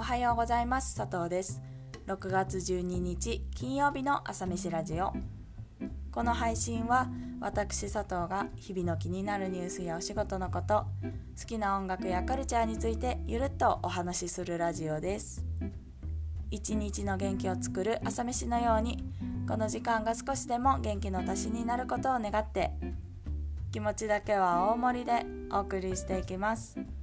おはようございます。佐藤です。6月12日金曜日の朝飯ラジオ。この配信は私佐藤が日々の気になるニュースやお仕事のこと好きな音楽やカルチャーについてゆるっとお話しするラジオです。一日の元気を作る朝飯のようにこの時間が少しでも元気の足しになることを願って気持ちだけは大盛りでお送りしていきます。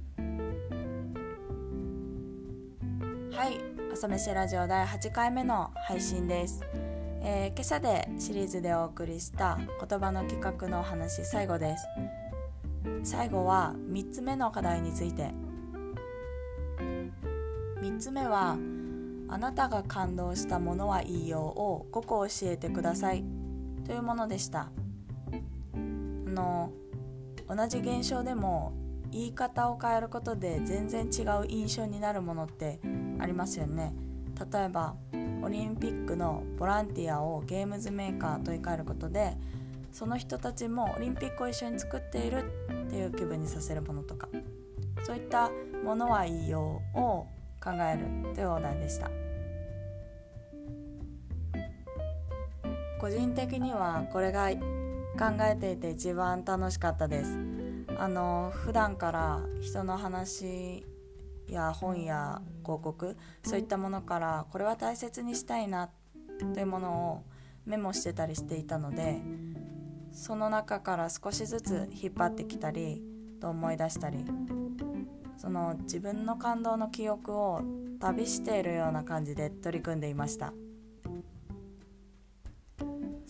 はい朝飯ラジオ第8回目の配信です、えー、今朝でシリーズでお送りした言葉の企画のお話最後です。最後は3つ目の課題について。3つ目はあなたが感動したものはいいよを5個教えてください。というものでした。あの同じ現象でも言い方を変えることで全然違う印象になるものってありますよね。例えばオリンピックのボランティアをゲームズメーカーと言い換えることでその人たちもオリンピックを一緒に作っているっていう気分にさせるものとかそういったものはいいようを考えるというお題でした。個人的にはこれが考えていて一番楽しかったです。あの普段から人の話や本や広告そういったものからこれは大切にしたいなというものをメモしてたりしていたのでその中から少しずつ引っ張ってきたりと思い出したりその自分の感動の記憶を旅しているような感じで取り組んでいました。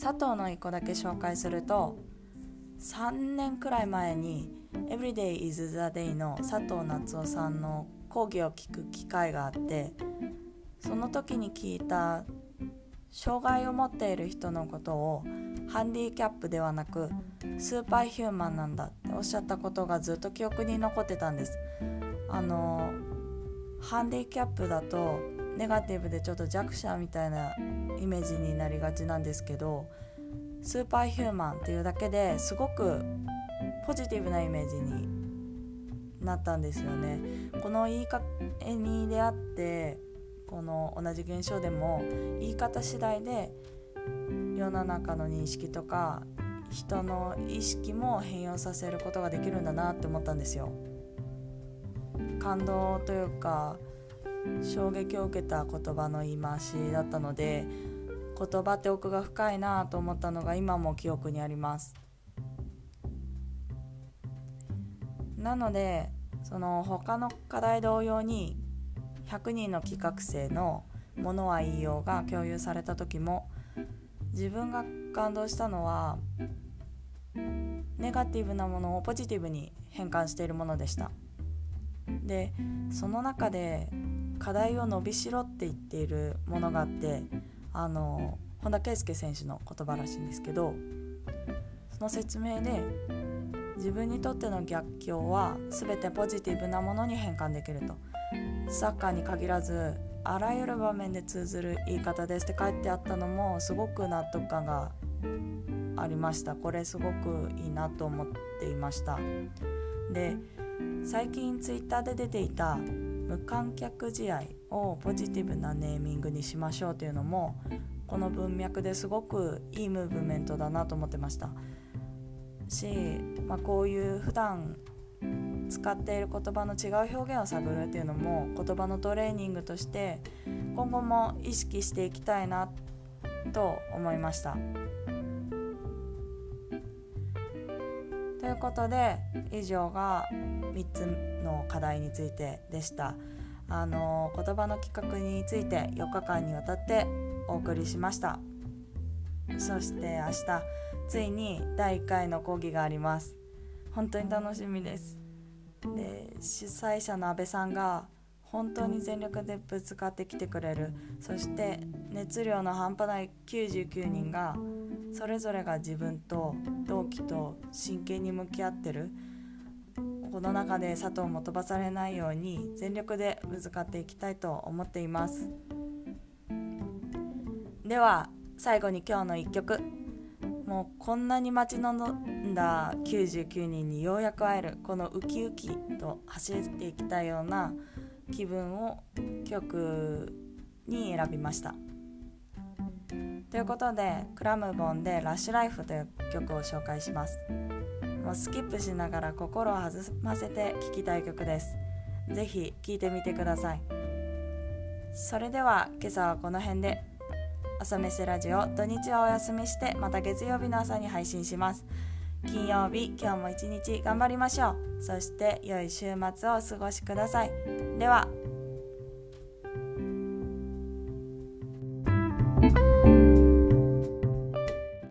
佐藤の一個だけ紹介すると3年くらい前に「Everyday is the Day」の佐藤夏夫さんの講義を聞く機会があってその時に聞いた障害を持っている人のことをハンディキャップではなくスーパーヒューマンなんだっておっしゃったことがずっと記憶に残ってたんです。あのハンディキャップだとネガティブでちょっと弱者みたいなイメージになりがちなんですけどスーパーヒューマンっていうだけですごくポジティブなイメージになったんですよね。この言い方に出会ってこの同じ現象でも言い方次第で世の中の認識とか人の意識も変容させることができるんだなって思ったんですよ。感動というか衝撃を受けた言葉の言い回しだったので言葉って奥が深いなと思ったのが今も記憶にあります。なのでその他の課題同様に100人の企画生の「ものは言いよう」が共有された時も自分が感動したのはネガティブなものをポジティブに変換しているものでした。でその中で課題を伸びしろって言っているものがあってあの本田圭佑選手の言葉らしいんですけどその説明で自分にとっての逆境は全てポジティブなものに変換できると。サッカーに限らずあらゆる場面で通ずる言い方ですって書いてあったのもすごく納得感がありました。これすごくいいなと思っていました。で最近ツイッターで出ていた無観客試合をポジティブなネーミングにしましょうというのもこの文脈ですごくいいムーブメントだなと思ってました。し、まあ、こういう普段使っている言葉の違う表現を探るっていうのも言葉のトレーニングとして今後も意識していきたいなと思いました。ということで以上が3つの課題についてでした。あの言葉の企画について4日間にわたってお送りしましたそして明日ついに第1回の講義があります。本当に楽しみです。で主催者の阿部さんが本当に全力でぶつかってきてくれる。そして熱量の半端ない99人がそれぞれが自分と同期と真剣に向き合ってる。この中で佐藤も飛ばされないように全力でぶつかっていきたいと思っています。では最後に今日の1曲。もうこんなに待ち望んだ99人にようやく会えるこのウキウキと走っていきたいような気分を曲に選びました。ということでクラムボンで「ラッシュライフ」という曲を紹介します。もうスキップしながら心を弾ませて聴きたい曲です。ぜひ聴いてみてください。それでは今朝はこの辺で。朝飯ラジオ土日はお休みしてまた月曜日の朝に配信します。金曜日今日も一日頑張りましょう。そして良い週末をお過ごしください。では。